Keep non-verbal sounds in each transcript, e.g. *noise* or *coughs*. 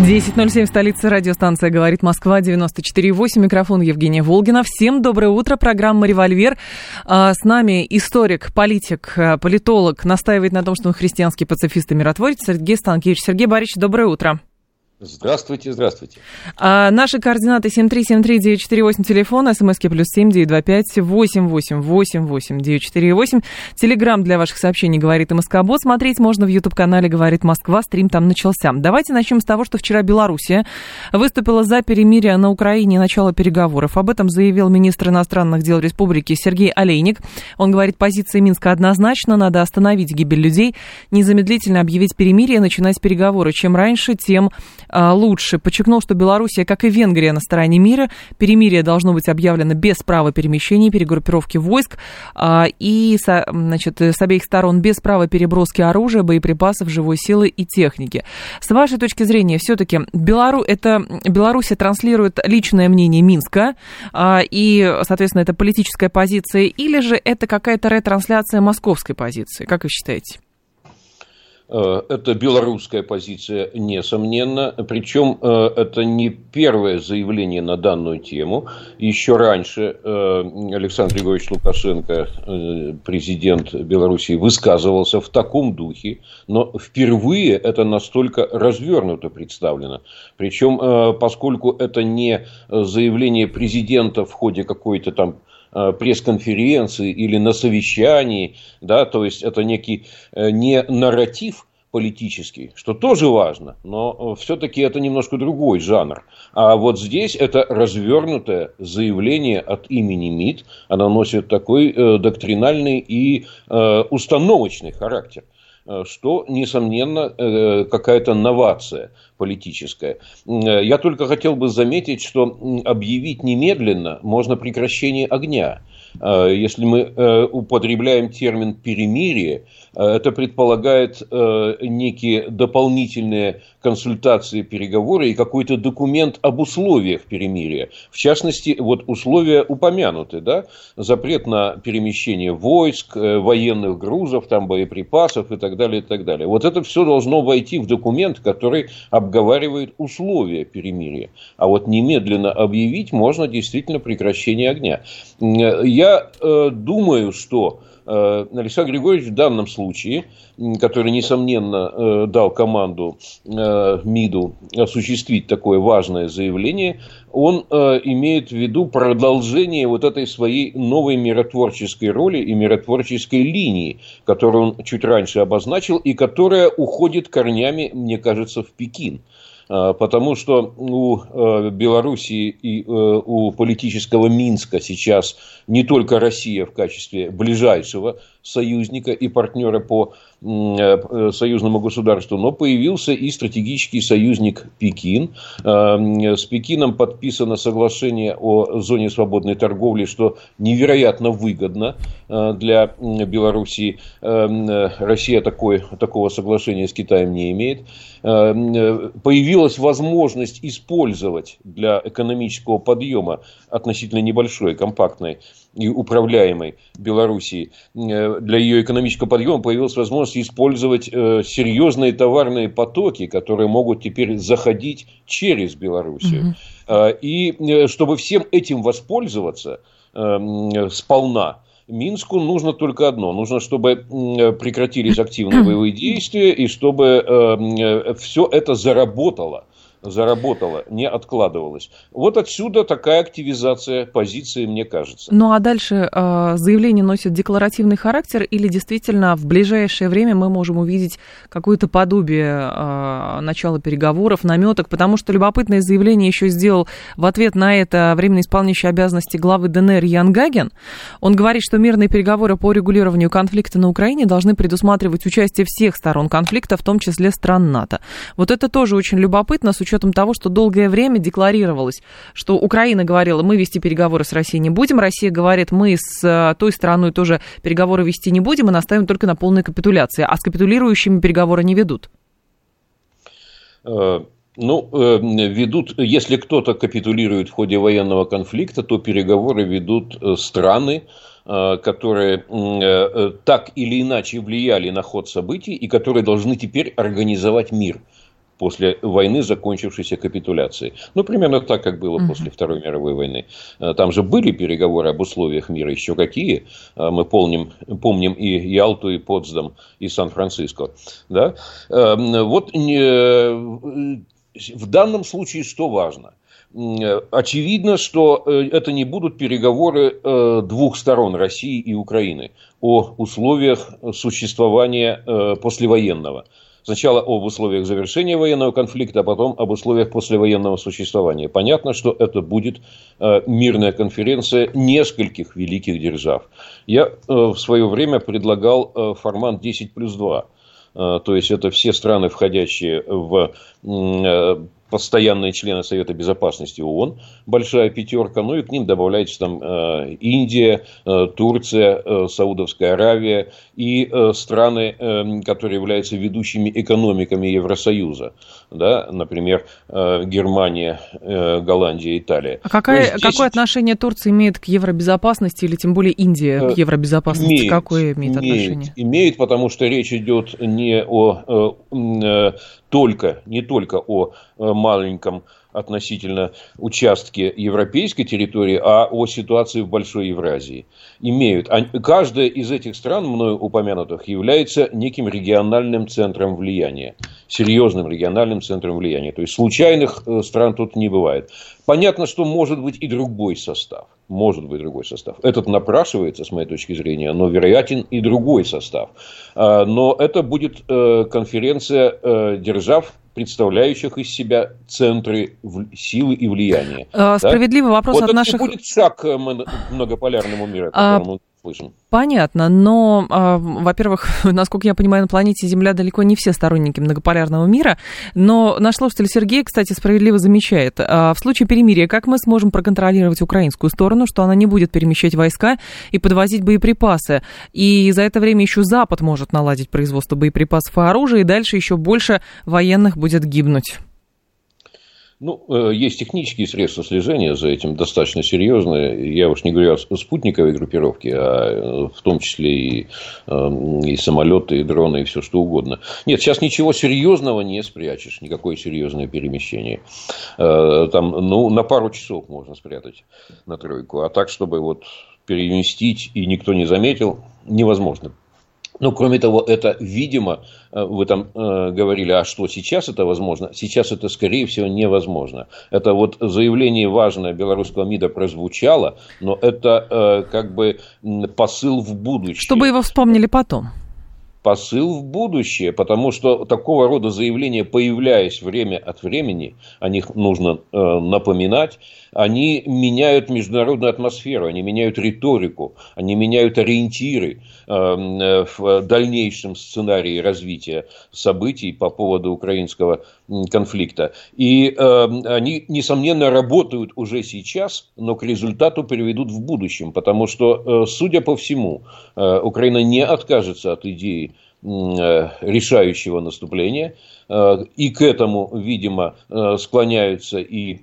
10.07 в столице радиостанция «Говорит Москва», 94.8, микрофон Евгения Волгина. Всем доброе утро, программа «Револьвер». А, с нами историк, политик, а, политолог, настаивает на том, что он христианский пацифист и миротворец Сергей Станкевич. Сергей Борисович, доброе утро. Здравствуйте, здравствуйте. А, наши координаты 7373948, телефон, смски плюс семь девять два пять восемь восемь восемь восемь девять четыре восемь. Телеграмм для ваших сообщений «Говорит МСК-бот». Смотреть можно в YouTube-канале «Говорит Москва». Стрим там начался. Давайте начнем с того, что вчера Белоруссия выступила за перемирие на Украине и начало переговоров. Об этом заявил министр иностранных дел республики Сергей Олейник. Он говорит, позиция Минска однозначно, надо остановить гибель людей, незамедлительно объявить перемирие, начинать переговоры. Чем раньше, тем лучше. Подчеркнул, что Белоруссия, как и Венгрия, на стороне мира. Перемирие должно быть объявлено без права перемещения, перегруппировки войск а, и значит, с обеих сторон без права переброски оружия, боеприпасов, живой силы и техники. С вашей точки зрения, все-таки Белору... это... Белоруссия транслирует личное мнение Минска, а, и, соответственно, это политическая позиция, или же это какая-то ретрансляция московской позиции? Как вы считаете? Э, это белорусская позиция, несомненно. Причем э, это не первое заявление на данную тему. Еще раньше э, Александр Григорьевич Лукашенко, президент Беларуси, высказывался в таком духе, но впервые это настолько развернуто представлено. Причем, поскольку это не заявление президента в ходе какой-то там пресс-конференции или на совещании, да, то есть это некий не нарратив, политический, что тоже важно, но все-таки это немножко другой жанр. А вот здесь это развернутое заявление от имени МИД, оно носит такой э, доктринальный и э, установочный характер э, что, несомненно, э, какая-то новация политическая. Я только хотел бы заметить, что объявить немедленно можно прекращение огня. Если мы употребляем термин «перемирие», Э, это предполагает э, некие дополнительные консультации, переговоры и какой-то документ об условиях перемирия. В частности, вот условия упомянуты, да, запрет на перемещение войск, э, военных грузов, там боеприпасов и так далее, и так далее. Вот это все должно войти в документ, который обговаривает условия перемирия. А вот немедленно объявить можно действительно прекращение огня. Я э, думаю, что Э, Александр Григорьевич в данном случае, который, несомненно, э, дал команду э, МИДу осуществить такое важное заявление, он имеет в виду продолжение вот этой своей новой миротворческой роли и миротворческой линии, которую он чуть раньше обозначил и которая уходит корнями, мне кажется, в Пекин. А, потому что у э, Белоруссии и э, у политического Минска сейчас не только Россия в качестве ближайшего союзника и партнера по э, союзному государству, но появился и стратегический союзник Пекин. С Пекином подписано соглашение о зоне свободной торговли, что невероятно выгодно для Белоруссии. Россия такой, такого соглашения с Китаем не имеет. Появилась возможность использовать для экономического подъема относительно небольшой, компактной и управляемой Белоруссии, э, для ее экономического подъема появилась возможность использовать э, серьезные товарные потоки, которые могут теперь заходить через Белоруссию. Угу. И чтобы всем этим воспользоваться сполна, Минску нужно только одно. Нужно, чтобы прекратились активные боевые *clears throat* действия и чтобы все это заработало заработала, не откладывалась. Вот отсюда такая активизация позиции, мне кажется. Ну а дальше э, заявление носит декларативный характер или действительно в ближайшее время мы можем увидеть какое-то подобие э, начала переговоров, наметок, потому что любопытное заявление еще сделал в ответ на это временно исполняющий обязанности главы ДНР Ян Гаген. Он говорит, что мирные переговоры по регулированию конфликта на Украине должны предусматривать участие всех сторон конфликта, в том числе стран НАТО. Вот это тоже очень любопытно с учетом учетом того, что долгое время декларировалось, что Украина говорила, мы вести переговоры с Россией не будем, Россия говорит, мы с э, той стороной тоже переговоры вести не будем и наставим только на полной капитуляции, а с капитулирующими переговоры не ведут? Э, ну, э, ведут, если кто-то капитулирует в ходе военного конфликта, то переговоры ведут страны, которые так или иначе влияли на ход событий и которые должны теперь организовать мир после войны, закончившейся капитуляцией. Ну, примерно так, как было uh-huh. после Второй мировой войны. Там же были переговоры об условиях мира, еще какие. Мы помним, помним и Ялту, и Потсдам, и Сан-Франциско. Да? Вот в данном случае что важно? Очевидно, что э, это не будут переговоры э, двух сторон, России и Украины, о условиях существования э, послевоенного. Сначала об условиях завершения военного конфликта, а потом об условиях послевоенного существования. Понятно, что это будет мирная конференция нескольких великих держав. Я в свое время предлагал формат 10 плюс 2. То есть это все страны, входящие в постоянные члены Совета Безопасности ООН, большая пятерка, ну и к ним добавляется там э, Индия, э, Турция, э, Саудовская Аравия и страны, которые являются ведущими экономиками Евросоюза, да, например, Германия, Голландия, Италия. А какая, 10... какое отношение Турция имеет к евробезопасности или тем более Индия к евробезопасности? Имеет, какое имеет, имеет отношение? Имеет, потому что речь идет не о только, не только о э, маленьком относительно участке европейской территории, а о ситуации в Большой Евразии. Имеют. Каждая из этих стран, мною упомянутых, является неким региональным центром влияния. Серьезным региональным центром влияния. То есть случайных э, стран тут не бывает. Понятно, что может быть и другой состав. Может быть другой состав. Этот напрашивается, с моей точки зрения, но вероятен и другой состав. А, но это будет э, конференция э, держав, представляющих из себя центры силы и влияния. А, справедливый да? вопрос вот от это наших... будет шаг к многополярному миру, о котором а слышим. Понятно, но, э, во-первых, *laughs* насколько я понимаю, на планете Земля далеко не все сторонники многополярного мира, но наш слушатель Сергей, кстати, справедливо замечает, э, в случае перемирия, как мы сможем проконтролировать украинскую сторону, что она не будет перемещать войска и подвозить боеприпасы, и за это время еще Запад может наладить производство боеприпасов и оружия, и дальше еще больше военных будет гибнуть. Ну, э, есть технические средства слежения за этим достаточно серьезные. Я уж не говорю о спутниковой группировке, а э, в том числе и, э, и самолеты, и дроны, и все что угодно. Нет, сейчас ничего серьезного не спрячешь, никакое серьезное перемещение. Там, ну, на пару часов можно спрятать на тройку. А так, чтобы вот переместить и никто не заметил, невозможно. Ну, кроме того, это, видимо, э, вы там э, говорили, а что сейчас это возможно? Сейчас это, скорее всего, невозможно. Это вот заявление важное белорусского МИДа прозвучало, но это э, как бы посыл в будущее. Чтобы его вспомнили потом посыл в будущее, потому что такого рода заявления, появляясь время от времени, о них нужно э, напоминать, они меняют международную атмосферу, они меняют риторику, они меняют ориентиры э, э в дальнейшем сценарии развития событий по поводу украинского конфликта. И э, они, несомненно, работают уже сейчас, но к результату приведут в будущем, потому что, э, судя по всему, э, Украина не откажется от идеи решающего наступления. Э, и к этому, видимо, э, склоняются и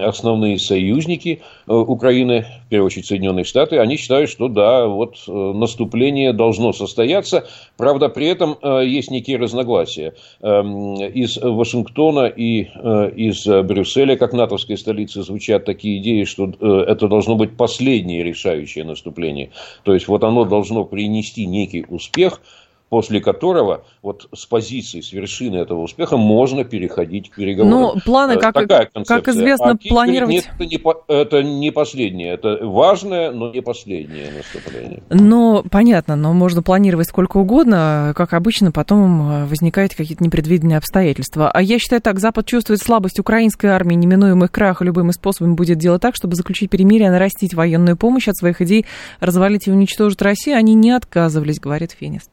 основные союзники Украины, в первую очередь Соединенные Штаты. Они считают, что да, вот наступление должно состояться. Правда, при этом есть некие разногласия. Из Вашингтона и из Брюсселя, как натовской столицы, звучат такие идеи, что это должно быть последнее решающее наступление. То есть, вот оно должно принести некий успех – после которого вот с позиции, с вершины этого успеха можно переходить к переговорам. Ну, планы, как, как известно, а планировать... Нет, это, не, это не последнее, это важное, но не последнее наступление. Ну, понятно, но можно планировать сколько угодно, как обычно, потом э, возникают какие-то непредвиденные обстоятельства. А я считаю так, Запад чувствует слабость украинской армии, неминуемый крах, и любыми способами будет делать так, чтобы заключить перемирие, нарастить военную помощь от своих идей, развалить и уничтожить Россию. Они не отказывались, говорит Финист.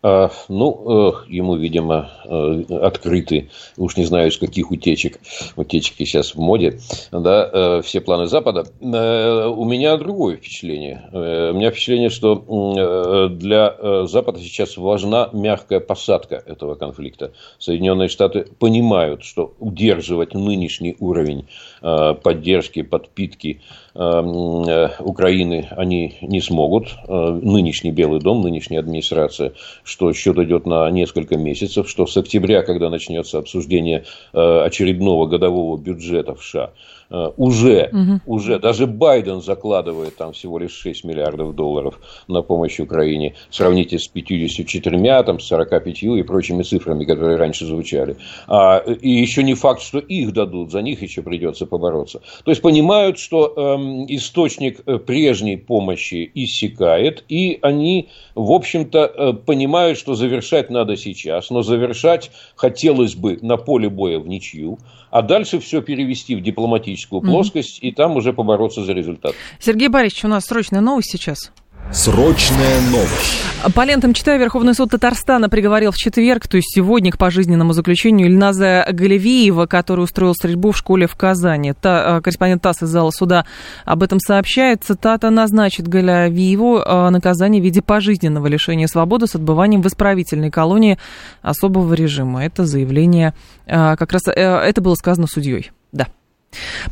А, ну, ему, видимо, э, открыты, уж не знаю, из каких утечек, утечки сейчас в моде, да, э, все планы Запада. Э, у меня другое впечатление. У меня впечатление, что для Запада сейчас важна мягкая посадка этого конфликта. Соединенные Штаты понимают, что удерживать нынешний уровень поддержки, подпитки Украины они не смогут. Нынешний Белый дом, нынешняя администрация что счет идет на несколько месяцев, что с октября, когда начнется обсуждение э, очередного годового бюджета в США, Э, уже, угу. уже даже Байден закладывает там всего лишь 6 миллиардов долларов на помощь Украине. Сравните с 54, там, с 45 и прочими цифрами, которые раньше звучали. А, и еще не факт, что их дадут, за них еще придется побороться. То есть понимают, что эм, источник э, прежней помощи иссякает, и они, в общем-то, э, понимают, что завершать надо сейчас, но завершать хотелось бы на поле боя в ничью а дальше все перевести в дипломатическую плоскость mm-hmm. и там уже побороться за результат. Сергей Борисович, у нас срочная новость сейчас. Срочная новость. По лентам читаю, Верховный суд Татарстана приговорил в четверг, то есть сегодня, к пожизненному заключению Ильназа Галевиева, который устроил стрельбу в школе в Казани. Та, э, корреспондент ТАСС из зала суда об этом сообщает. Цитата назначит Галевиеву э, наказание в виде пожизненного лишения свободы с отбыванием в исправительной колонии особого режима. Это заявление, э, как раз это было сказано судьей. Да.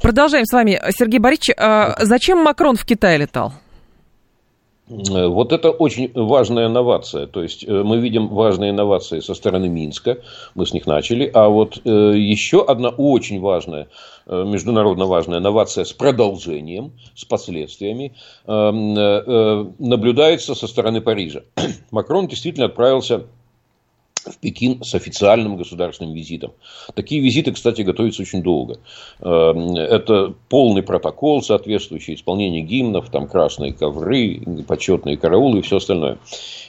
Продолжаем с вами. Сергей Борисович, зачем Макрон в Китай летал? Э, вот это очень важная инновация. То есть э, мы видим важные инновации со стороны Минска, мы с них начали. А вот э, еще одна очень важная, международно важная инновация с продолжением, с последствиями наблюдается со стороны Парижа. *clears throat* Макрон действительно отправился в Пекин с официальным государственным визитом. Такие визиты, кстати, готовятся очень долго. Эм, это полный протокол, соответствующий исполнению гимнов, там красные ковры, почетные караулы и все остальное.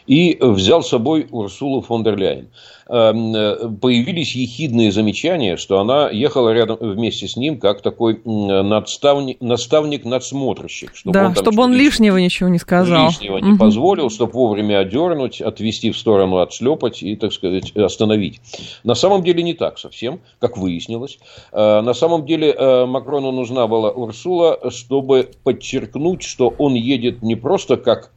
И взял с собой Урсулу фон дер Ляйен. Эм, э, появились ехидные замечания, что она ехала рядом вместе с ним как такой надставник, наставник надсмотрщик. Чтобы да, он чтобы он лишнего ничего не сказал. Лишнего угу. не позволил, чтобы вовремя одернуть, отвести в сторону, отшлепать и, так сказать, остановить. На самом деле не так совсем, как выяснилось. Э, на самом деле э, Макрону нужна была Урсула, чтобы подчеркнуть, что он едет не просто как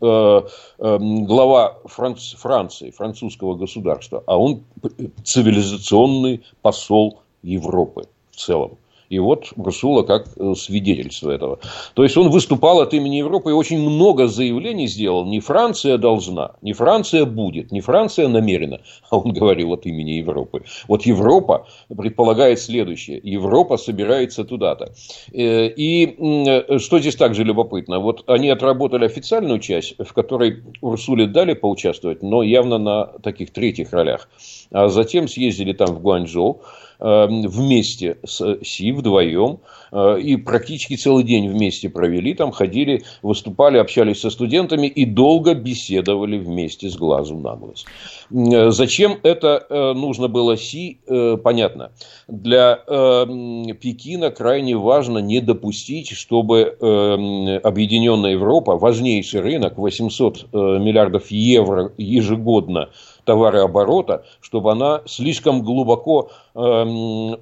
глава Франции, французского государства, а он цивилизационный посол Европы в целом. И вот Брусула как э, свидетельство этого. То есть он выступал от имени Европы и очень много заявлений сделал. Не Франция должна, не Франция будет, не Франция намерена, а он говорил от имени Европы. Вот Европа предполагает следующее. Европа собирается туда-то. Э, и что здесь также любопытно. Вот они отработали официальную часть, в которой Урсуле дали поучаствовать, но явно на таких третьих ролях. А затем съездили там в Гуанчжоу вместе с Си, вдвоем, э, и практически целый день вместе провели, там ходили, выступали, общались со студентами и долго беседовали вместе с глазу на глаз. Э, зачем это э, нужно было Си, понятно. Для Пекина крайне важно не допустить, чтобы Объединенная Европа, важнейший рынок, 800 миллиардов евро ежегодно товарооборота, чтобы она слишком глубоко э,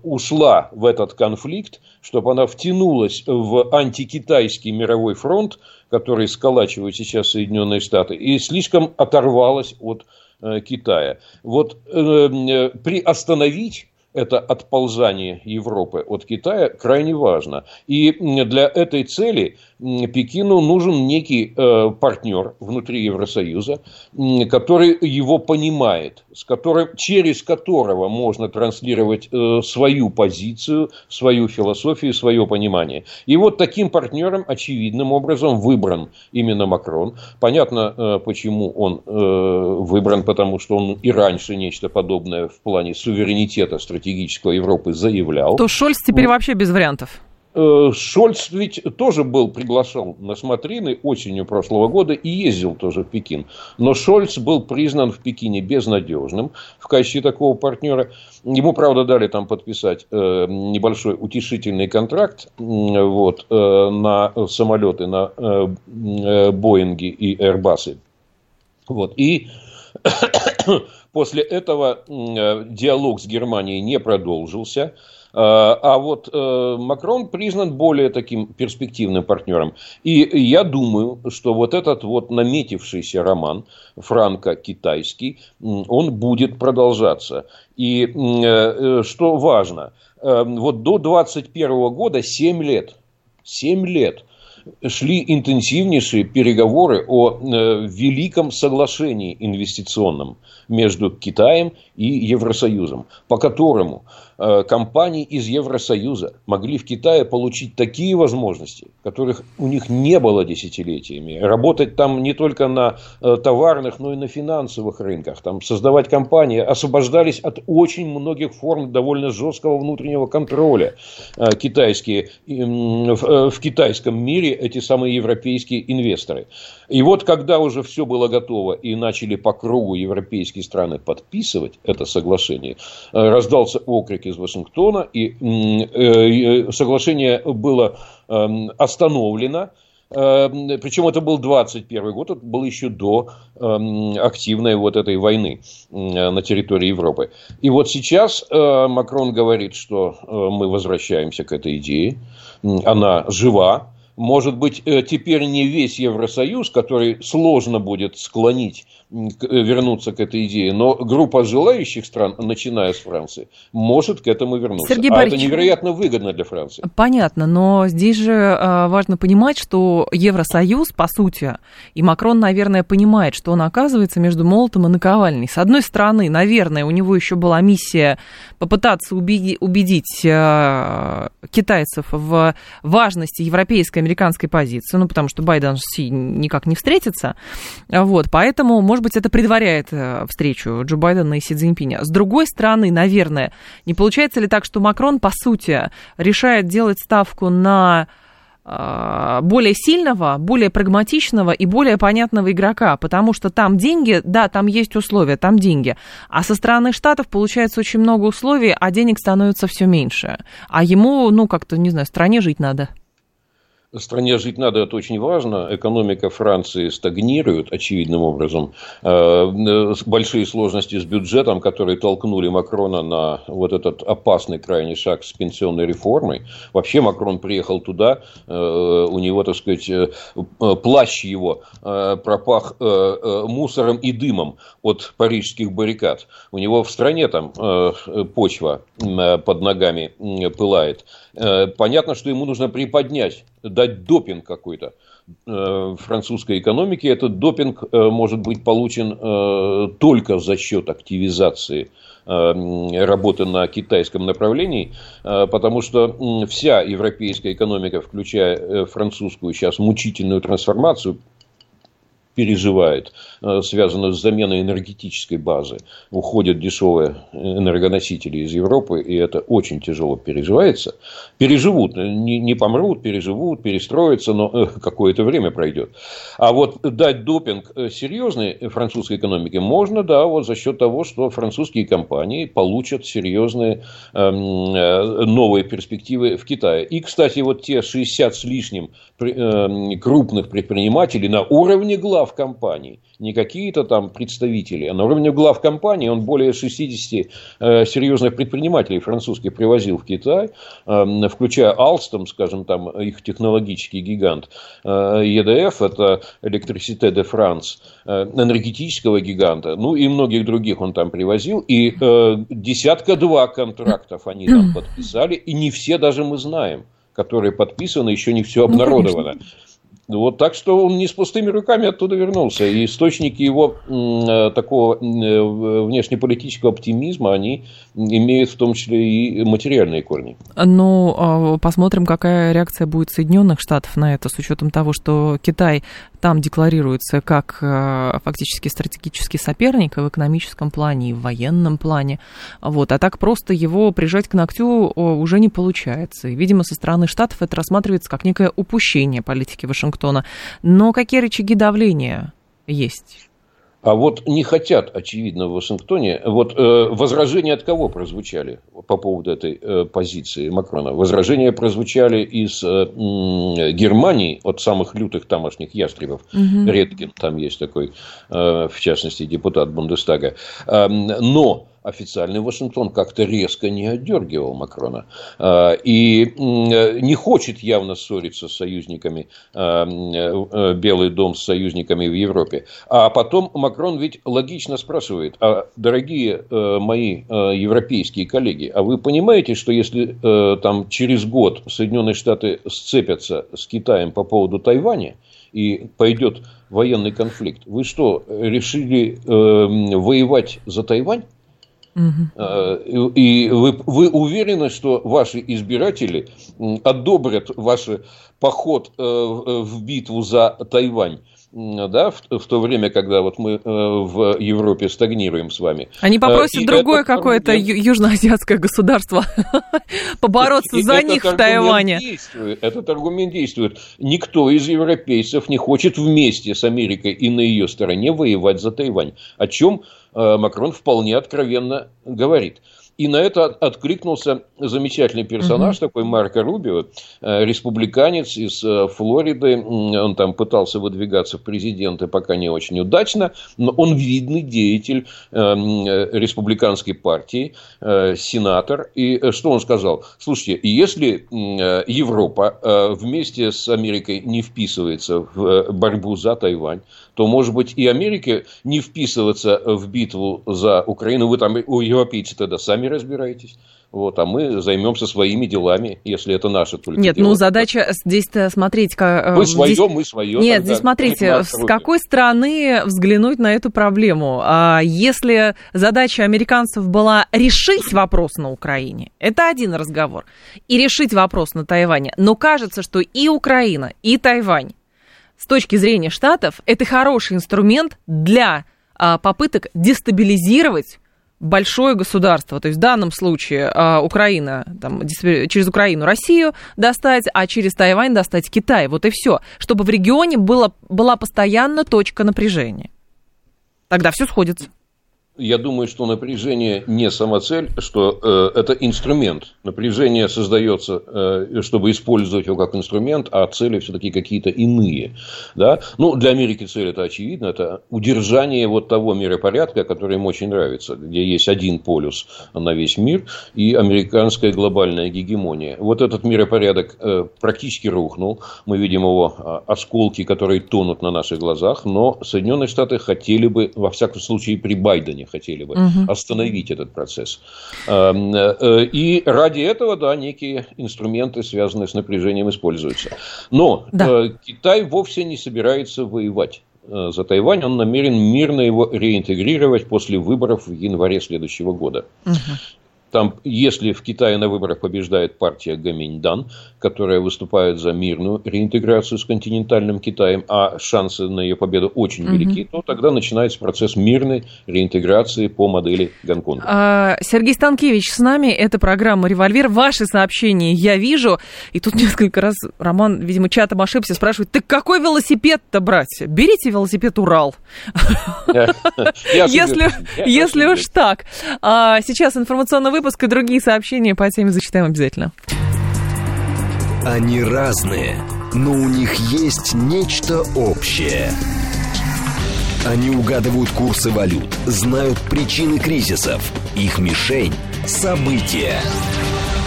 ушла в этот конфликт, чтобы она втянулась в антикитайский мировой фронт, который сколачивают сейчас Соединенные Штаты, и слишком оторвалась от э, Китая. Вот э, э приостановить это отползание Европы от Китая крайне важно. И для этой цели Пекину нужен некий э, партнер внутри Евросоюза, который его понимает, с которым, через которого можно транслировать э, свою позицию, свою философию, свое понимание. И вот таким партнером очевидным образом выбран именно Макрон. Понятно, э, почему он выбран, потому что он и раньше нечто подобное в плане суверенитета стратегического Европы заявлял. То Шольц теперь вообще без вариантов. Э, Шольц ведь тоже был приглашен на смотрины осенью прошлого года и ездил тоже в Пекин. Но Шольц был признан в Пекине безнадежным в качестве такого партнера. Ему, правда, дали там подписать э, небольшой утешительный контракт вот, э, на самолеты, на Боинги и Airbus. Вот. И *coughs* После этого диалог с Германией не продолжился. А, а вот э, Макрон признан более таким перспективным партнером. И я думаю, что вот этот вот наметившийся роман франко-китайский, он будет продолжаться. И э, что важно, э, вот до 2021 года 7 лет, 7 лет шли интенсивнейшие переговоры о э, великом соглашении инвестиционном между Китаем и Евросоюзом, по которому компании из Евросоюза могли в Китае получить такие возможности, которых у них не было десятилетиями. Работать там не только на э, товарных, но и на финансовых рынках. Там создавать компании освобождались от очень многих форм довольно жесткого внутреннего контроля. Э, китайские, в китайском мире эти самые европейские инвесторы. И вот когда уже все было готово и начали по кругу европейские страны подписывать это соглашение, раздался окрик из Вашингтона, и э, соглашение было эм, остановлено. Эм, Причем это был 21 год, это был еще до эм, активной вот этой войны на территории Европы. И вот сейчас э, Макрон говорит, что э, мы возвращаемся к этой идее, она жива, может быть, теперь не весь Евросоюз, который сложно будет склонить вернуться к этой идее, но группа желающих стран, начиная с Франции, может к этому вернуться. Сергей а это невероятно выгодно для Франции. Понятно, но здесь же э, важно понимать, что Евросоюз, по сути, и Макрон, наверное, понимает, что он оказывается между молотом и наковальней. С одной стороны, наверное, у него еще была миссия попытаться убедить, э, китайцев в важности европейско-американской позиции, ну, потому что Байден с Си никак не встретится. Вот, поэтому, может может быть, это предваряет э, встречу Джо Байдена и Си Цзиньпиня. С другой стороны, наверное, не получается ли так, что Макрон, по сути, решает делать ставку на э, более сильного, более прагматичного и более понятного игрока, потому что там деньги, да, там есть условия, там деньги, а со стороны Штатов получается очень много условий, а денег становится все меньше, а ему, ну, как-то, не знаю, стране жить надо стране жить надо, это очень важно. Экономика Франции стагнирует очевидным образом. Э, большие сложности с бюджетом, которые толкнули Макрона на вот этот опасный крайний шаг с пенсионной реформой. Вообще Макрон приехал туда, э, у него, так сказать, э, плащ его пропах мусором и дымом от парижских баррикад. У него в стране там почва под ногами пылает. Понятно, что ему нужно приподнять дать допинг какой-то э, французской экономике. Этот допинг э, может быть получен э, только за счет активизации работы на китайском направлении, потому что вся европейская экономика, включая французскую сейчас мучительную трансформацию, переживает, э, связанную с заменой энергетической базы. Уходят дешевые энергоносители из Европы, и это очень тяжело переживается. Переживут, не, не помрут, переживут, перестроятся, но э, какое-то время пройдет. А вот дать допинг э, серьезной французской экономике можно, да, вот за счет того, что французские компании получат серьезные эм, новые перспективы в Китае. И, кстати, вот те 60 с лишним эм, крупных предпринимателей на уровне глав глав компаний, не какие-то там представители, а на уровне глав компаний он более 60 э, серьезных предпринимателей французских привозил в Китай, э, включая Alstom, скажем, там их технологический гигант, э, EDF, это Electricité de France, э, энергетического гиганта, ну и многих других он там привозил, и э, десятка-два контрактов они там *clears throat* подписали, и не все даже мы знаем которые подписаны, еще не все ну, обнародовано. Ну, вот так что он не с пустыми руками оттуда вернулся. И источники его э, такого э, внешнеполитического оптимизма, они имеют в том числе и материальные корни. Ну, а, посмотрим, какая реакция будет Соединенных Штатов на это, с учетом того, что Китай там декларируется как э, фактически стратегический соперник в экономическом плане и в военном плане. Вот. А так просто его прижать к ногтю уже не получается. И, видимо, со стороны Штатов это рассматривается как некое упущение политики Вашингтона. Но какие рычаги давления есть? А вот не хотят, очевидно, в Вашингтоне. Вот э, возражения от кого прозвучали по поводу этой э, позиции Макрона? Возражения прозвучали из э, Германии от самых лютых тамошних ястребов. Угу. Редкин там есть такой, э, в частности, депутат Бундестага. Э, но официальный Вашингтон как-то резко не отдергивал Макрона а, и не хочет явно ссориться с союзниками, а, э, Белый дом с союзниками в Европе. А потом Макрон ведь логично спрашивает, а, дорогие э, мои э, европейские коллеги, а вы понимаете, что если там через год Соединенные Штаты сцепятся с Китаем по поводу Тайваня, и пойдет военный конфликт, вы что, решили э, воевать за Тайвань? Угу. И вы, вы уверены, что ваши избиратели одобрят ваш поход э, в битву за Тайвань? Да, в, в то время, когда вот мы э, в Европе стагнируем с вами. Они попросят и другое какое-то аргумент... южноазиатское государство *laughs* побороться и за них в Тайване. Действует, этот аргумент действует. Никто из европейцев не хочет вместе с Америкой и на ее стороне воевать за Тайвань, о чем Э, Макрон вполне откровенно говорит. И на это откликнулся замечательный персонаж, угу. такой Марко Рубио, э, республиканец из э, Флориды. Он там пытался выдвигаться в президенты, пока не очень удачно, но он видный деятель республиканской партии, сенатор. И что он сказал? Слушайте, если Европа вместе с Америкой не вписывается в борьбу за Тайвань, то, может быть, и Америке не вписываться в битву за Украину. Вы там, у европейцы тогда сами разбираетесь. Вот, а мы займемся своими делами, если это наше только Нет, дело. ну задача здесь-то смотреть... Как, вы свое, здесь... мы свое. Нет, здесь смотрите, с какой стороны взглянуть на эту проблему. А если задача американцев была решить вопрос на Украине, это один разговор, и решить вопрос на Тайване, но кажется, что и Украина, и Тайвань с точки зрения Штатов, это хороший инструмент для а, попыток дестабилизировать большое государство. То есть в данном случае а, Украина, там, через Украину Россию достать, а через Тайвань достать Китай. Вот и все. Чтобы в регионе было, была постоянно точка напряжения. Тогда все сходится я думаю, что напряжение не самоцель, что э, это инструмент. Напряжение создается, э, чтобы использовать его как инструмент, а цели все-таки какие-то иные. Да? Ну, для Америки цель это очевидно, это удержание вот того миропорядка, который им очень нравится, где есть один полюс на весь мир и американская глобальная гегемония. Вот этот миропорядок э, практически рухнул. Мы видим его э, осколки, которые тонут на наших глазах, но Соединенные Штаты хотели бы, во всяком случае, при Байдене хотели бы угу. остановить этот процесс. Эм, э, и ради этого, да, некие инструменты, связанные с напряжением, используются. Но да. Э, Китай вовсе не собирается воевать э, за Тайвань, он намерен мирно его реинтегрировать после выборов в январе следующего года. Угу. Там, если в Китае на выборах побеждает партия Гаминьдан, которая выступает за мирную реинтеграцию с континентальным Китаем, а шансы на ее победу очень угу. велики, то тогда начинается процесс мирной реинтеграции по модели Гонконга. А, Сергей Станкевич с нами, это программа «Револьвер». Ваши сообщения я вижу. И тут несколько раз Роман, видимо, чатом ошибся, спрашивает, так какой велосипед-то брать? Берите велосипед «Урал». *laughs* Если уж так. А, сейчас информационный выпуск и другие сообщения по теме зачитаем обязательно. Они разные, но у них есть нечто общее. Они угадывают курсы валют, знают причины кризисов. Их мишень – события.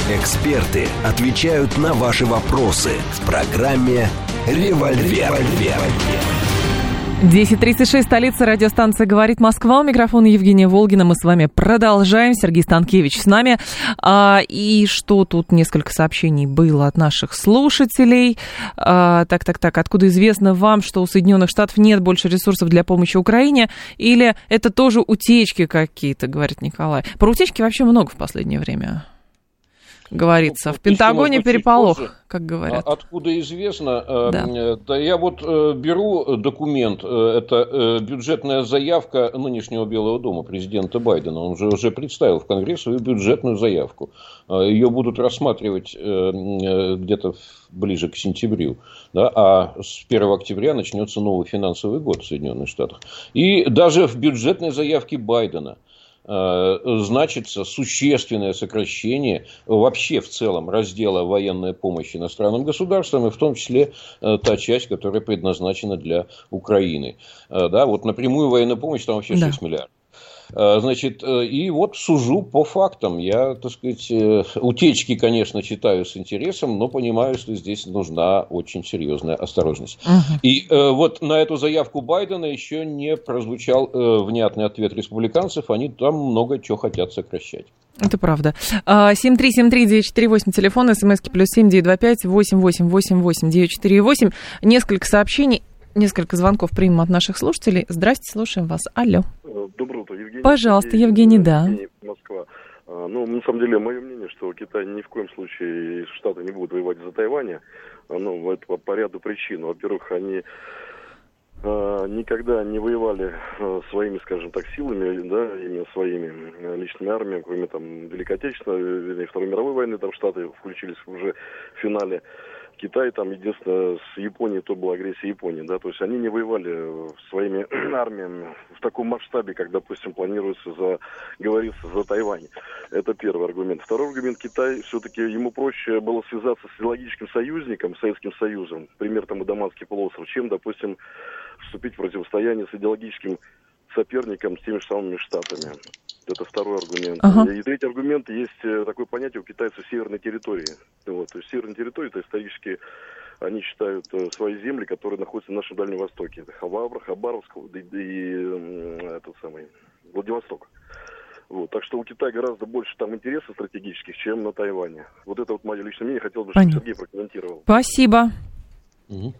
Эксперты отвечают на ваши вопросы в программе «Револьвер». «Револьвер». 10.36, столица радиостанция «Говорит Москва». У микрофона Евгения Волгина. Мы с вами продолжаем. Сергей Станкевич с нами. А, и что тут несколько сообщений было от наших слушателей. А, так, так, так. Откуда известно вам, что у Соединенных Штатов нет больше ресурсов для помощи Украине? Или это тоже утечки какие-то, говорит Николай. Про утечки вообще много в последнее время. Говорится. В Пентагоне переполох, позже. как говорят. А откуда известно? Э, да. да я вот э, беру документ, это бюджетная заявка нынешнего Белого дома, президента Байдена. Он же уже представил в Конгресс свою бюджетную заявку. Ее будут рассматривать где-то ближе к сентябрю. Да, а с 1 октября начнется новый финансовый год в Соединенных Штатах. И даже в бюджетной заявке Байдена – Э, значится существенное сокращение вообще в целом раздела военной помощи иностранным государствам, и в том числе э, та часть, которая предназначена для Украины. Э, да, вот напрямую военная помощь там вообще 6 да. миллиардов. Э, значит, э, и вот сужу по фактам. Я, так сказать, э, утечки, конечно, читаю с интересом, но понимаю, что здесь нужна очень серьезная осторожность. Угу. И вот на эту заявку Байдена еще не прозвучал внятный ответ республиканцев. Они там много чего хотят сокращать. Это правда. 7373948, а, телефон, смски плюс 7925 888 948. Несколько сообщений. Несколько звонков примем от наших слушателей. Здрасте, слушаем вас. Алло. Доброе утро, Евгений. Пожалуйста, Евгений, да. Евгений, Москва. А, ну, на самом деле, мое мнение, что Китай ни в коем случае, Штаты не будут воевать за Тайвань. А, ну, это по, ряду причин. Во-первых, они э, никогда не воевали э, своими, скажем так, силами, да, именно своими э, личными армиями, кроме там Великой Отечественной, Второй мировой войны, там Штаты включились уже в финале. Китай там единственное с Японией то была агрессия Японии, да, то есть они не воевали своими *clears throat* армиями в таком масштабе, как, допустим, планируется за, говорится, за Тайвань. Это первый аргумент. Второй аргумент, Китай все-таки ему проще было связаться с идеологическим союзником, Советским Союзом, пример там и Даманский полуостров, чем, допустим, вступить в противостояние с идеологическим соперником с теми же самыми Штатами. Это второй аргумент. Ага. И третий аргумент, есть э, такое понятие у китайцев северной территории. Вот, то есть северная территория, это исторически они считают э, свои земли, которые находятся на нашем Дальнем Востоке. Это Хабар, Хабаровск и, и этот самый Владивосток. Вот. Так что у Китая гораздо больше там интересов стратегических, чем на Тайване. Вот это вот мое личное мнение. Хотел бы, чтобы Сергей прокомментировал. Спасибо. Угу.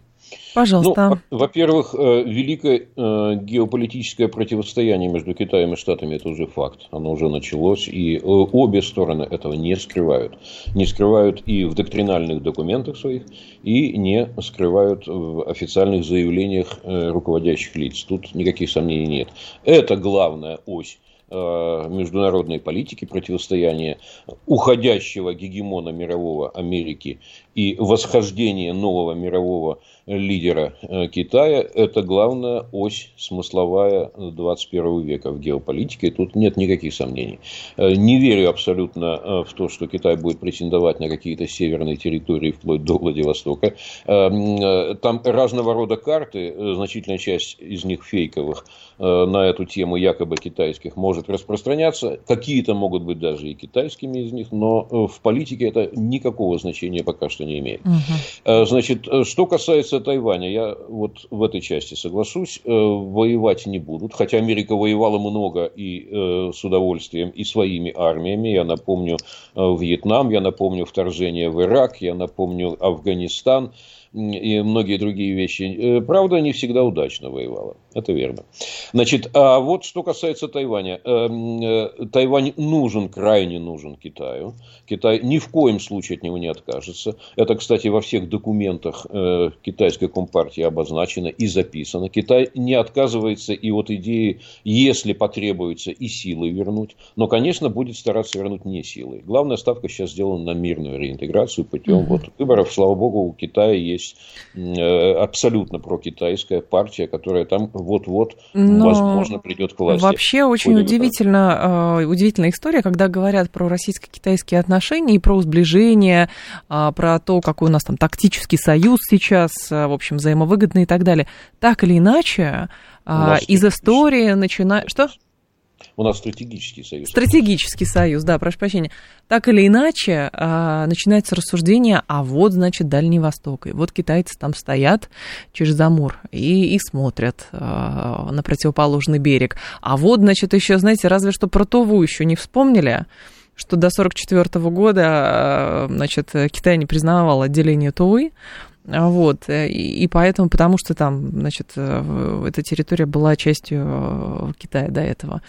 Пожалуйста. Ну, во-первых, э, великое э, геополитическое противостояние между Китаем и Штатами – это уже факт. Оно уже началось, и э, обе стороны этого не скрывают. Не скрывают и в доктринальных документах своих, и не скрывают в официальных заявлениях руководящих лиц. Тут никаких сомнений нет. Это главная ось международной политики, противостояния уходящего гегемона мирового Америки и восхождение нового мирового лидера э, Китая, это главная ось смысловая 21 века в геополитике. Тут нет никаких сомнений. Э, не верю абсолютно э, в то, что Китай будет претендовать на какие-то северные территории вплоть до Владивостока. Там разного рода карты, значительная часть из них фейковых, на эту тему якобы китайских может распространяться. Какие-то могут быть даже и китайскими из них, но в политике это никакого значения пока что не имеет. Угу. Значит, что касается Тайваня, я вот в этой части соглашусь, э, воевать не будут, хотя Америка воевала много и э, с удовольствием, и своими армиями. Я напомню э, Вьетнам, я напомню вторжение в Ирак, я напомню Афганистан и многие другие вещи. Э, правда, не всегда удачно воевала. Это верно. Значит, а вот что касается Тайваня. Эм, э, Тайвань нужен, крайне нужен Китаю. Китай ни в коем случае от него не откажется. Это, кстати, во всех документах э, китайской компартии обозначено и записано. Китай не отказывается и от идеи, если потребуется, и силой вернуть. Но, конечно, будет стараться вернуть не силой. Главная ставка сейчас сделана на мирную реинтеграцию путем угу. вот, выборов. Слава богу, у Китая есть есть э, абсолютно прокитайская партия, которая там вот-вот, Но возможно, придет к власти. Вообще очень удивительно, э, удивительная история, когда говорят про российско-китайские отношения и про сближение, а, про то, какой у нас там тактический союз сейчас, э, в общем, взаимовыгодный и так далее. Так или иначе, а, из истории начиная... Что? У нас стратегический союз. Стратегический союз, да, прошу прощения. Так или иначе, а, начинается рассуждение, а вот, значит, Дальний Восток. И вот китайцы там стоят через Амур и, и смотрят а, на противоположный берег. А вот, значит, еще, знаете, разве что про Туву еще не вспомнили что до 1944 года, а, значит, Китай не признавал отделение Тувы, Вот, и, и поэтому, потому что там, значит, эта территория была частью Китая до этого.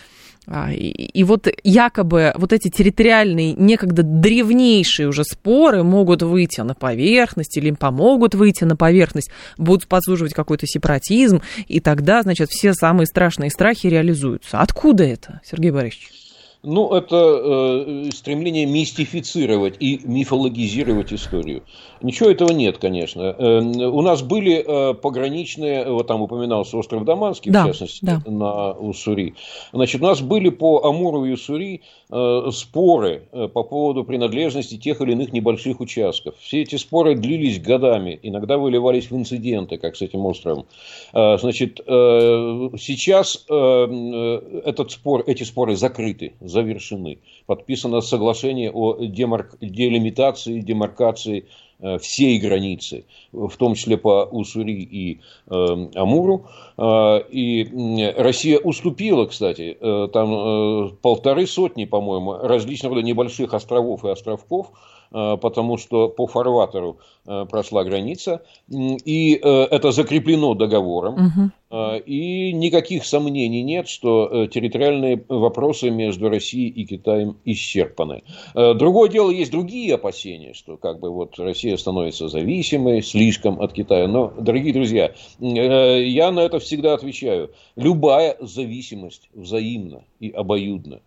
А, и, и вот якобы вот эти территориальные, некогда древнейшие уже споры могут выйти на поверхность или им помогут выйти на поверхность, будут подслуживать какой-то сепаратизм, и тогда, значит, все самые страшные страхи реализуются. Откуда это, Сергей Борисович? Ну, это э, стремление мистифицировать и мифологизировать историю. Ничего этого нет, конечно. Э, у нас были э, пограничные, вот там упоминался остров Даманский, да, в частности, да. на Уссури. Значит, у нас были по Амуру и Уссури э, споры э, по поводу принадлежности тех или иных небольших участков. Все эти споры длились годами, иногда выливались в инциденты, как с этим островом. Э, значит, э, сейчас э, э этот спор, эти споры закрыты завершены. Подписано соглашение о демарк... делимитации, демаркации э, всей границы, в том числе по Уссури и э, Амуру. Э, и Россия уступила, кстати, э, там полторы сотни, по-моему, различных небольших островов и островков, потому что по фарватеру э, прошла граница, и э, это закреплено договором, угу. и никаких сомнений нет, что территориальные вопросы между Россией и Китаем исчерпаны. Другое дело, есть другие опасения, что как бы вот Россия становится зависимой слишком от Китая, но, дорогие друзья, я на это всегда отвечаю, любая зависимость взаимна и обоюдна.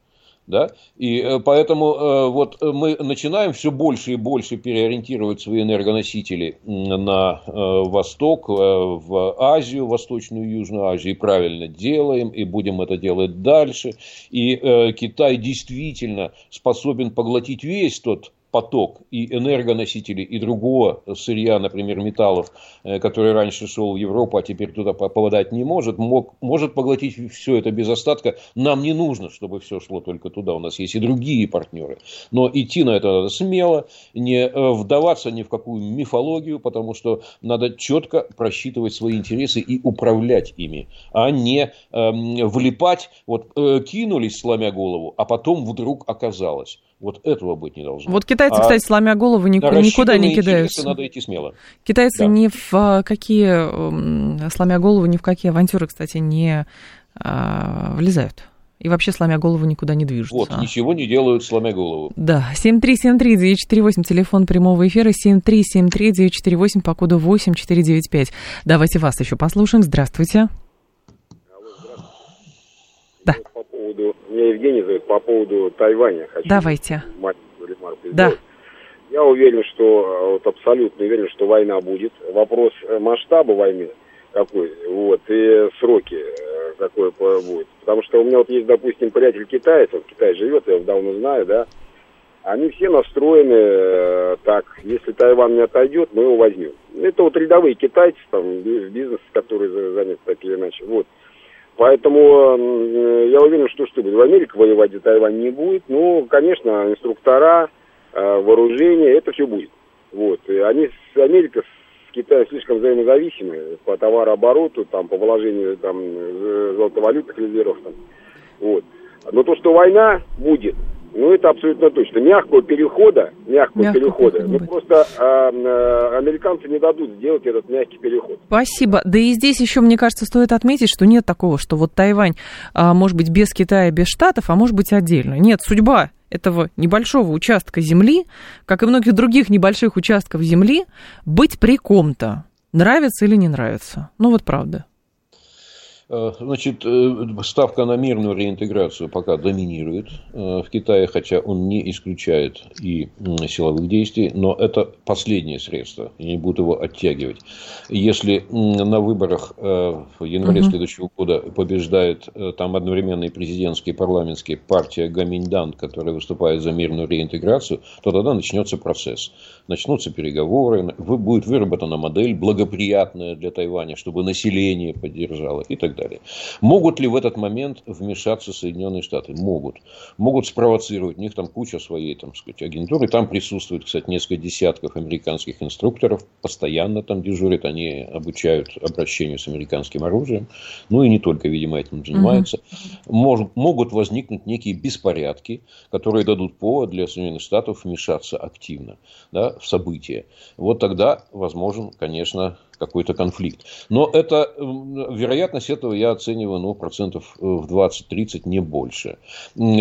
Да? И э, поэтому э, вот мы начинаем все больше и больше переориентировать свои энергоносители на э, восток, в Азию, Восточную и Южную Азию, и правильно делаем, и будем это делать дальше. И Китай действительно способен поглотить весь тот поток и энергоносителей, и другого сырья, например, металлов, э, который раньше шел в Европу, а теперь туда попадать не может, мог, может поглотить все это без остатка. Нам не нужно, чтобы все шло только туда. У нас есть и другие партнеры. Но идти на это надо смело, не э, вдаваться ни в какую мифологию, потому что надо четко просчитывать свои интересы и управлять ими, а не э, влипать, вот э, кинулись, сломя голову, а потом вдруг оказалось. Вот этого быть не должно. Вот китайцы, а кстати, сломя голову, ник- никуда не кидаются. Надо идти смело. Китайцы да. ни в а, какие, сломя голову, ни в какие авантюры, кстати, не а, влезают. И вообще, сломя голову, никуда не движутся. Вот, ничего не делают, сломя голову. Да, 7373948, телефон прямого эфира, 7373948, по коду 8495. Давайте вас еще послушаем. Здравствуйте. Алло, здравствуйте. Да. По поводу меня Евгений зовут по поводу Тайваня. Хочу Давайте. Да. Я уверен, что, вот абсолютно уверен, что война будет. Вопрос э, масштаба войны какой, вот, и сроки э, какой будет. Потому что у меня вот есть, допустим, приятель китаец, он в Китае живет, я его давно знаю, да, они все настроены э, так, если Тайвань не отойдет, мы его возьмем. Это вот рядовые китайцы, там, бизнес, который занят так или иначе, вот. Поэтому э, я уверен, что что будет. В Америке воевать за Тайвань не будет. Ну, конечно, инструктора, э, вооружение, это все будет. Вот. И они, Америка с Китаем слишком взаимозависимы по товарообороту, там, по вложению там, золотовалютных резервов. Там. Вот. Но то, что война будет, ну, это абсолютно точно. Мягкого перехода, мягкого, мягкого перехода, ну, просто а, а, американцы не дадут сделать этот мягкий переход. Спасибо. Да и здесь еще, мне кажется, стоит отметить, что нет такого, что вот Тайвань, а, может быть, без Китая, без Штатов, а может быть, отдельно. Нет, судьба этого небольшого участка земли, как и многих других небольших участков земли, быть при ком-то. Нравится или не нравится. Ну вот правда. Э, значит, э, ставка на мирную реинтеграцию пока доминирует э, в Китае, хотя он не исключает и силовых действий, но это последнее средство, и не будут его оттягивать. Если на выборах в январе угу. следующего года побеждает там одновременно и президентские, и парламентские партия Гаминьдан, которая выступает за мирную реинтеграцию, то тогда начнется процесс. Начнутся переговоры, будет выработана модель благоприятная для Тайваня, чтобы население поддержало и так далее. Могут ли в этот момент вмешаться Соединенные Штаты? Могут. Могут спровоцировать. У них там куча своей, там сказать, агентуры. Там присутствует, кстати, несколько десятков американских инструкторов. Постоянно там дежурят. Они обучают обращению с американским оружием. Ну и не только, видимо, этим занимаются. Угу. могут возникнуть некие беспорядки, которые дадут повод для Соединенных Штатов вмешаться активно да, в события. Вот тогда возможен, конечно, какой-то конфликт. Но это, вероятность этого я оцениваю ну, процентов э, в 20-30, не больше.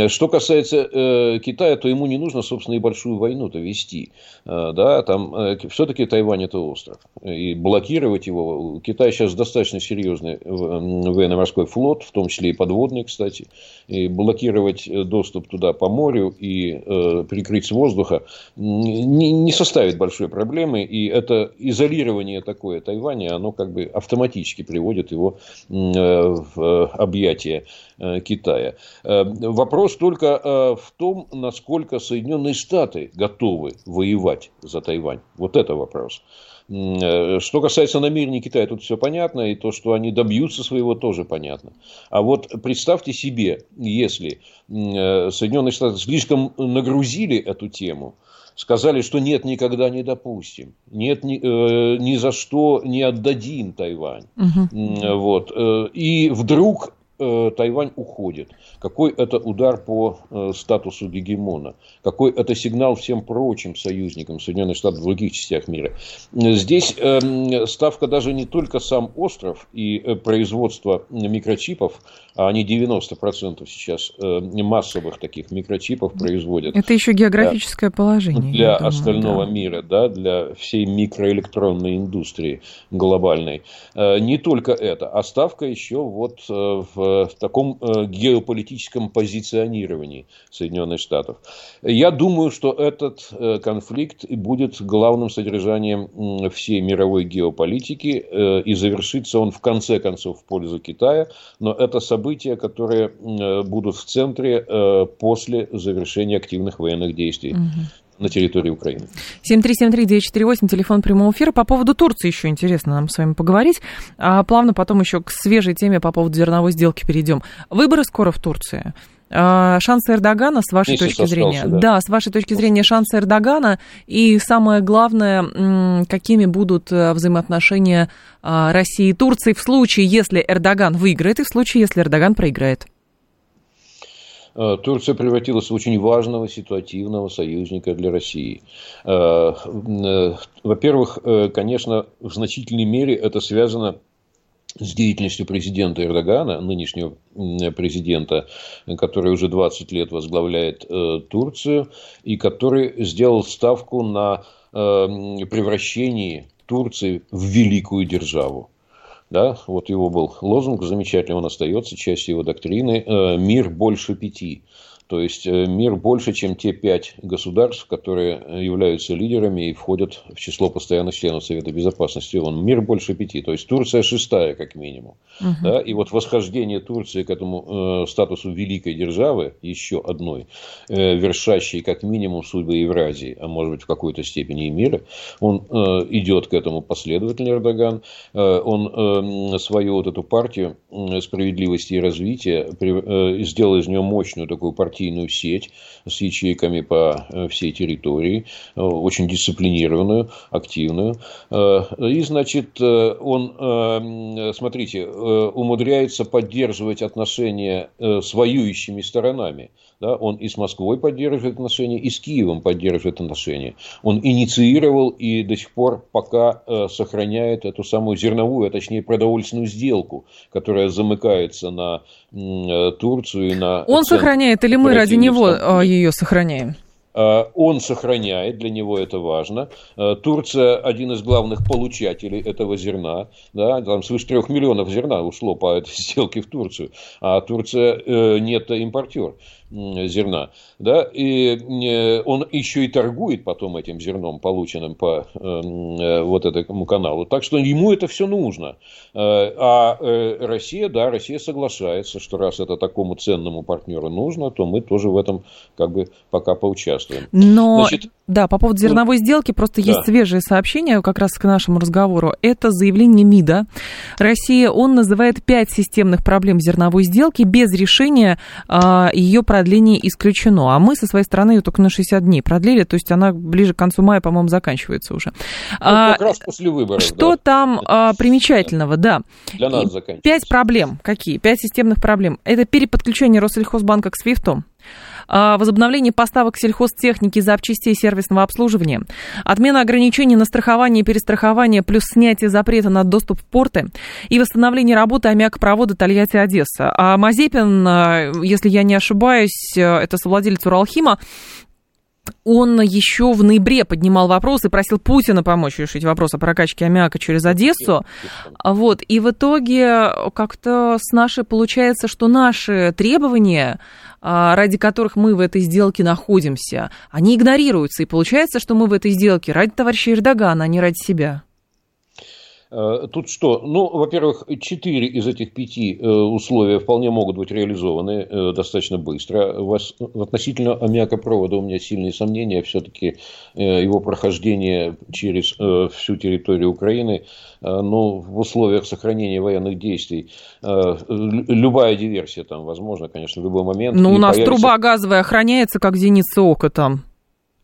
Что касается э, Китая, то ему не нужно, собственно, и большую войну-то вести. Э, да, там э, все-таки Тайвань это остров. И блокировать его... Китай сейчас достаточно серьезный военно-морской флот, в том числе и подводный, кстати. И блокировать э, доступ туда по морю и э, прикрыть с воздуха не, не составит большой проблемы. И это изолирование такое Тайваня, оно как бы автоматически приводит его э, в объятия э, Китая. Э, вопрос только в том, насколько Соединенные Штаты готовы воевать за Тайвань. Вот это вопрос. Что касается намерений Китая, тут все понятно, и то, что они добьются своего, тоже понятно. А вот представьте себе, если Соединенные Штаты слишком нагрузили эту тему, сказали, что нет, никогда не допустим, нет, ни, э, ни за что не отдадим Тайвань. Угу. Вот. Э, и вдруг Тайвань уходит. Какой это удар по э, статусу гегемона? Какой это сигнал всем прочим союзникам Соединенных Штатов в других частях мира? Здесь э, ставка даже не только сам остров и э, производство микрочипов, а они 90% сейчас э, массовых таких микрочипов производят. Это еще географическое для, положение. Для думаю, остального да. мира, да, для всей микроэлектронной индустрии глобальной. Э, не только это, а ставка еще вот э, в таком геополитическом позиционировании Соединенных Штатов. Я думаю, что этот конфликт будет главным содержанием всей мировой геополитики, и завершится он в конце концов в пользу Китая, но это события, которые э, будут в центре э, после завершения активных военных действий. Угу на территории Украины. 7373948, телефон прямого эфира. По поводу Турции еще интересно нам с вами поговорить. А плавно потом еще к свежей теме по поводу зерновой сделки перейдем. Выборы скоро в Турции. А, шансы Эрдогана, с вашей Месяц точки остался, зрения, да. да, с вашей точки зрения, шансы Эрдогана и самое главное, какими будут э, взаимоотношения а, России и Турции в случае, если Эрдоган выиграет и в случае, если Эрдоган проиграет? Э, Турция превратилась в очень важного ситуативного союзника для России. Э, во-первых, конечно, в значительной мере это связано с деятельностью президента Эрдогана, нынешнего президента, который уже 20 лет возглавляет э, Турцию, и который сделал ставку на э, превращение Турции в великую державу. Да, вот его был лозунг замечательный, он остается, часть его доктрины э, «Мир больше пяти». То есть э, мир больше, чем те пять государств, которые являются лидерами и входят в число постоянных членов Совета Безопасности ООН. Мир больше пяти. То есть Турция шестая, как минимум. Угу. Да? И вот восхождение Турции к этому э, статусу великой державы, еще одной, э, вершащей как минимум судьбы Евразии, а может быть в какой-то степени и мира, он э, идет к этому последовательно, Эрдоган. Э, он э, свою вот эту партию э, справедливости и развития э, сделал из нее мощную такую партию партийную сеть с ячейками по э, всей территории, э, очень дисциплинированную, активную. Э, и, значит, он, смотрите, умудряется поддерживать отношения с воюющими сторонами. Да, он и с Москвой поддерживает отношения, и с Киевом поддерживает отношения. Он инициировал и до сих пор пока э, сохраняет эту самую зерновую, а точнее продовольственную сделку, которая замыкается на э, Турцию и на... Он сохраняет или мы ради него э, ее сохраняем? Э, он сохраняет, для него это важно. Э, Турция один из главных получателей этого зерна. Да, там свыше трех миллионов зерна ушло по этой *laughs* сделке в Турцию. А Турция э, нет импортер. Зерна, да, и э, он еще и торгует потом этим зерном, полученным по эм, э, вот этому каналу. Так что ему это все нужно. Э, а Россия, да, Россия соглашается, что раз это такому ценному партнеру нужно, то мы тоже в этом как бы пока поучаствуем. Но, Значит, да, по поводу зерновой ну, сделки, просто да. есть свежее сообщение как раз к нашему разговору. Это заявление МИДа. Россия, он называет пять системных проблем зерновой сделки без решения а, ее продления исключено. А мы со своей стороны ее только на 60 дней продлили, то есть она ближе к концу мая, по-моему, заканчивается уже. Ну, а, как раз после выборов. Что да. там а, примечательного, да. Для нас заканчивается. Пять проблем. Какие? Пять системных проблем. Это переподключение Россельхозбанка к Свифту возобновление поставок сельхозтехники, запчастей сервисного обслуживания, отмена ограничений на страхование и перестрахование, плюс снятие запрета на доступ в порты и восстановление работы аммиакопровода Тольятти-Одесса. А Мазепин, а, если я не ошибаюсь, это совладелец Уралхима, он еще в ноябре поднимал вопрос и просил Путина помочь решить вопрос о прокачке аммиака через Одессу. Вот. И в итоге как-то с нашей получается, что наши требования а, ради которых мы в этой сделке находимся, они игнорируются. И получается, что мы в этой сделке ради товарища Эрдогана, а не ради себя. Э, тут что? Ну, во-первых, четыре из этих пяти э, условия вполне могут быть реализованы э, достаточно быстро. Относительно аммиакопровода у меня сильные сомнения. Все-таки его прохождение через всю территорию Украины ну, в условиях сохранения военных действий, любая диверсия там возможна, конечно, в любой момент. Ну, у нас появится... труба газовая охраняется, как зеница ока там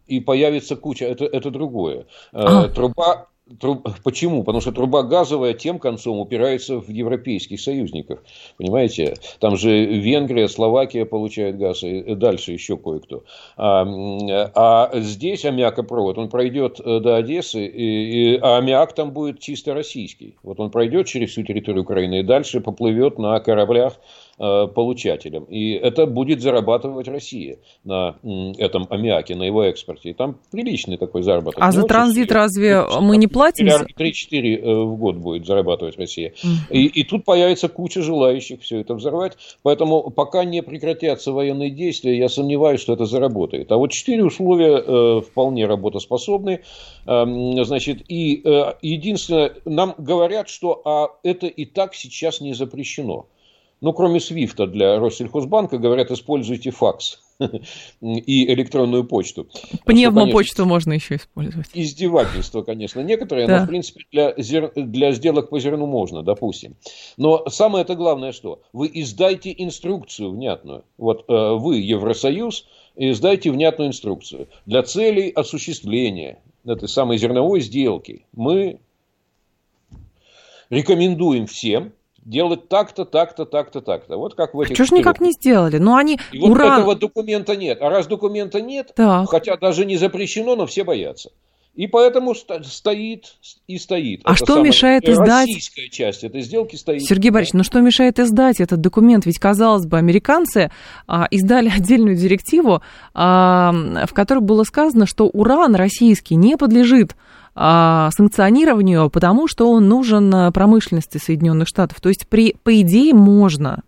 и появится куча, это, это другое. А. Труба, Труб... Почему? Потому что труба газовая тем концом упирается в европейских союзников. Понимаете? Там же Венгрия, Словакия получают газ, и дальше еще кое-кто. А, а здесь аммиакопровод, он пройдет э, до Одессы, и, и, а аммиак там будет чисто российский. Вот он пройдет через всю территорию Украины и дальше поплывет на кораблях Э, получателям. И это будет зарабатывать Россия на этом аммиаке, на его экспорте. И там приличный такой заработок. А за транзит сильный. разве мы не платим? 3-4 э, в год будет зарабатывать Россия. И, и тут появится куча желающих все это взорвать. Поэтому пока не прекратятся военные действия, я сомневаюсь, что это заработает. А вот четыре условия э, вполне работоспособны. Э, значит, и э, единственное, нам говорят, что а это и так сейчас не запрещено. Ну, кроме Свифта для Россельхозбанка, говорят, используйте факс *laughs* и электронную почту. Пневмопочту можно еще использовать. Издевательство, конечно, некоторые, да. но, в принципе, для, зер... для сделок по зерну можно, допустим. Но самое это главное, что вы издайте инструкцию внятную. Вот э, вы, Евросоюз, издайте внятную инструкцию. Для целей осуществления этой самой зерновой сделки мы рекомендуем всем делать так-то, так-то, так-то, так-то. Вот как в этих... Что ж никак не сделали? Ну, они... И вот Уран... этого документа нет. А раз документа нет, так. хотя даже не запрещено, но все боятся. И поэтому стоит и стоит. А Это что мешает издать... Российская часть этой сделки стоит. Сергей Борисович, ну что мешает издать этот документ? Ведь, казалось бы, американцы а, издали *laughs* отдельную директиву, а, в которой было сказано, что уран российский не подлежит а, санкционированию, потому что он нужен э, промышленности Соединенных Штатов. То есть, при, по идее, можно.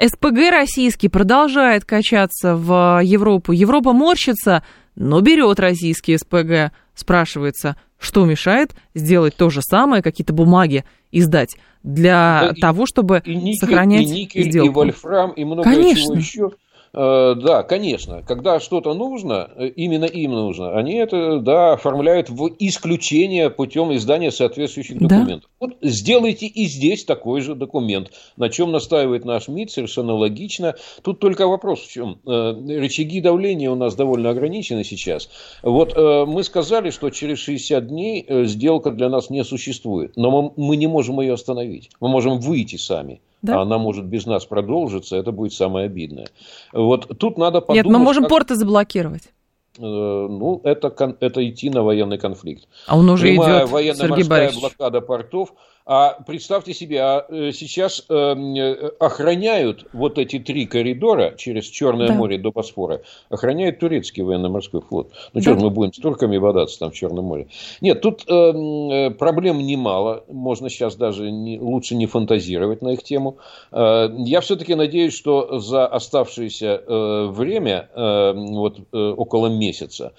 СПГ российский продолжает качаться в Европу. Европа морщится, но берет российский СПГ. Спрашивается, что мешает сделать то же самое, какие-то бумаги издать для и, того, чтобы и никель, сохранять и никель, сделку. И вольфрам, и много Конечно. чего еще. Э, да, конечно, когда что-то нужно, э, именно им нужно, они это, да, оформляют в исключение путем издания соответствующих документов. Вот сделайте и здесь такой же документ, на чем настаивает наш МИД, совершенно логично. Тут только вопрос в чем. Э, рычаги давления у нас довольно ограничены сейчас. Вот мы сказали, что через 60 дней сделка для нас не существует, но мы не можем ее остановить. Мы можем выйти сами да? а она может без нас продолжиться, это будет самое обидное. Вот тут надо подумать... Нет, мы можем как... порты заблокировать. Э, ну, это, это идти на военный конфликт. А он уже Прямая идет, военно-морская блокада портов, А представьте себе, а э, сейчас э, охраняют вот эти три коридора через Черное да. море до Босфора, охраняет турецкий военно-морской флот. Ну да. что мы будем с турками бодаться там в Черном море? Нет, тут э, проблем немало, можно сейчас даже не, лучше не фантазировать на их тему. Э, я все-таки надеюсь, что за оставшееся э, время, э, вот э, около месяца,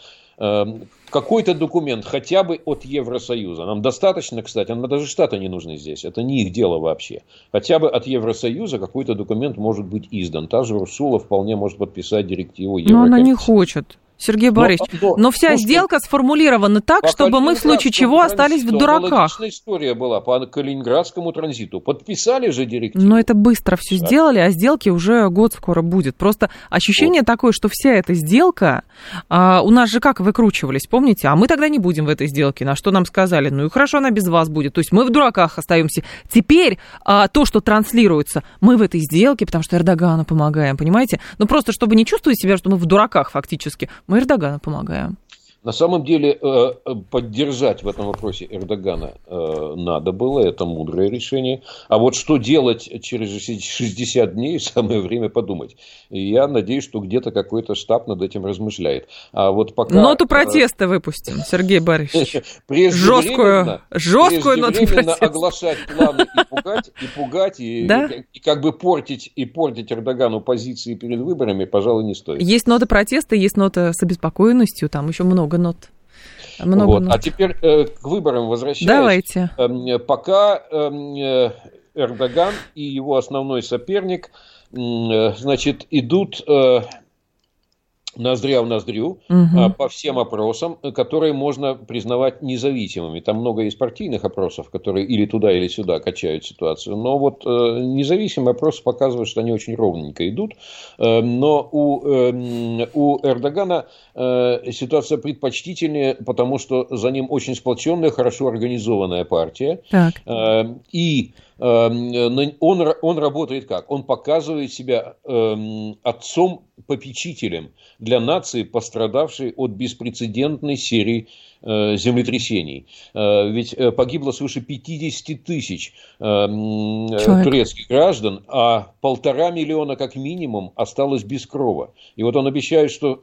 какой-то документ хотя бы от Евросоюза. Нам достаточно, кстати, нам даже Штаты не нужны здесь. Это не их дело вообще. Хотя бы от Евросоюза какой-то документ может быть издан. Та же Урсула вполне может подписать директиву Еврокомиссии. Но она не хочет. Сергей Борисович, но, но, но вся слушайте, сделка сформулирована так, чтобы мы в случае чего остались в дураках. история была по Калининградскому транзиту. Подписали же директиву. Но это быстро все да. сделали, а сделки уже год скоро будет. Просто ощущение вот. такое, что вся эта сделка, а, у нас же как выкручивались, помните? А мы тогда не будем в этой сделке. На что нам сказали? Ну и хорошо, она без вас будет. То есть мы в дураках остаемся. Теперь а, то, что транслируется, мы в этой сделке, потому что Эрдогану помогаем, понимаете? Ну просто чтобы не чувствовать себя, что мы в дураках фактически. Мы Эрдогану помогаем. На самом деле э, поддержать в этом вопросе Эрдогана э, надо было, это мудрое решение. А вот что делать через 60 дней, *laughs* самое время подумать. И я надеюсь, что где-то какой-то штаб над этим размышляет. А вот пока... Ноту э, протеста выпустим, Сергей Борисович. *laughs* Жесткую, жесткую ноту протеста. оглашать планы и пугать, и пугать, и, да? и как бы портить, и портить Эрдогану позиции перед выборами, пожалуй, не стоит. Есть нота протеста, есть нота с обеспокоенностью, там еще много много нот. Много вот. нот. А теперь э, к выборам возвращаясь. Давайте. Э, пока эм, э, Эрдоган и его основной соперник, э, значит, идут э, ноздря в ноздрю угу. по всем опросам, которые можно признавать независимыми. Там много есть партийных опросов, которые или туда, или сюда качают ситуацию. Но вот э, независимые опросы показывают, что они очень ровненько идут. Э, но у, э, у Эрдогана э, ситуация предпочтительнее, потому что за ним очень сплоченная, хорошо организованная партия. Так. И Эм, он, он работает как? Он показывает себя эм, отцом-попечителем для нации, пострадавшей от беспрецедентной серии землетрясений. Э, ведь э, погибло свыше 50 тысяч Человек. турецких граждан, а полтора миллиона как минимум осталось без крова. И вот он обещает, что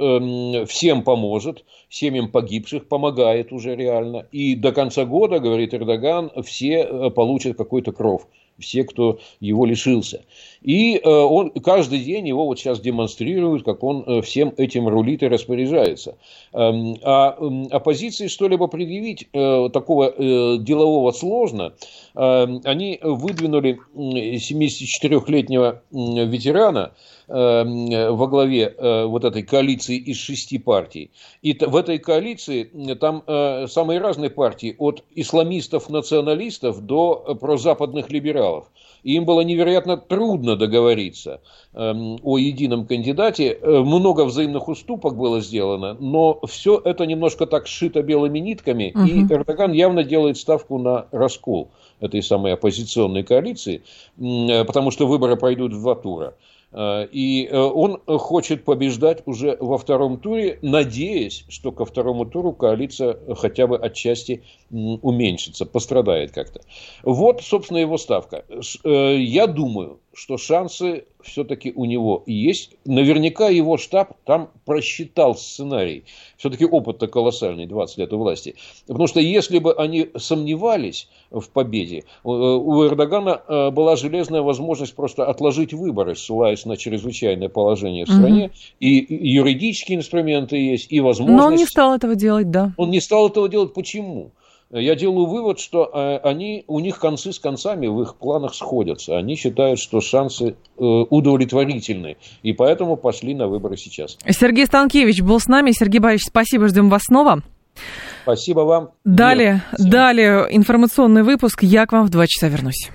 всем поможет, семьям погибших помогает уже реально. И до конца года, говорит Эрдоган, все получат какой-то кров все, кто его лишился. И э, он каждый день его вот сейчас демонстрируют, как он э, всем этим рулит и распоряжается. Эм, а оппозиции что-либо предъявить э, такого делового сложно. Эм, они выдвинули 74-летнего ветерана, эм, во главе вот этой коалиции из шести партий. И в этой коалиции там самые разные партии, от исламистов-националистов до прозападных либералов. И им было невероятно трудно договориться эм, о едином кандидате. Э, много взаимных уступок было сделано, но все это немножко так сшито белыми нитками, угу. и Эрдоган явно делает ставку на раскол этой самой оппозиционной коалиции, э, потому что выборы пройдут в два тура. Э, и э, он хочет побеждать уже во втором туре, надеясь, что ко второму туру коалиция хотя бы отчасти уменьшится, пострадает как-то. Вот, собственно, его ставка. Я думаю, что шансы все-таки у него есть. Наверняка его штаб там просчитал сценарий. Все-таки опыт-то колоссальный, 20 лет у власти. Потому что если бы они сомневались в победе, у Эрдогана э, была железная возможность просто отложить выборы, ссылаясь на чрезвычайное положение в стране. Угу. И юридические инструменты есть, и возможность... Но он не стал этого делать, да. Он не стал этого делать. Почему? Я делаю вывод, что э, они, у них концы с концами в их планах сходятся. Они считают, что шансы э, удовлетворительны. И поэтому пошли на выборы сейчас. Сергей Станкевич был с нами. Сергей Борисович, спасибо, ждем вас снова. Спасибо вам. Далее, далее информационный выпуск. Я к вам в два часа вернусь.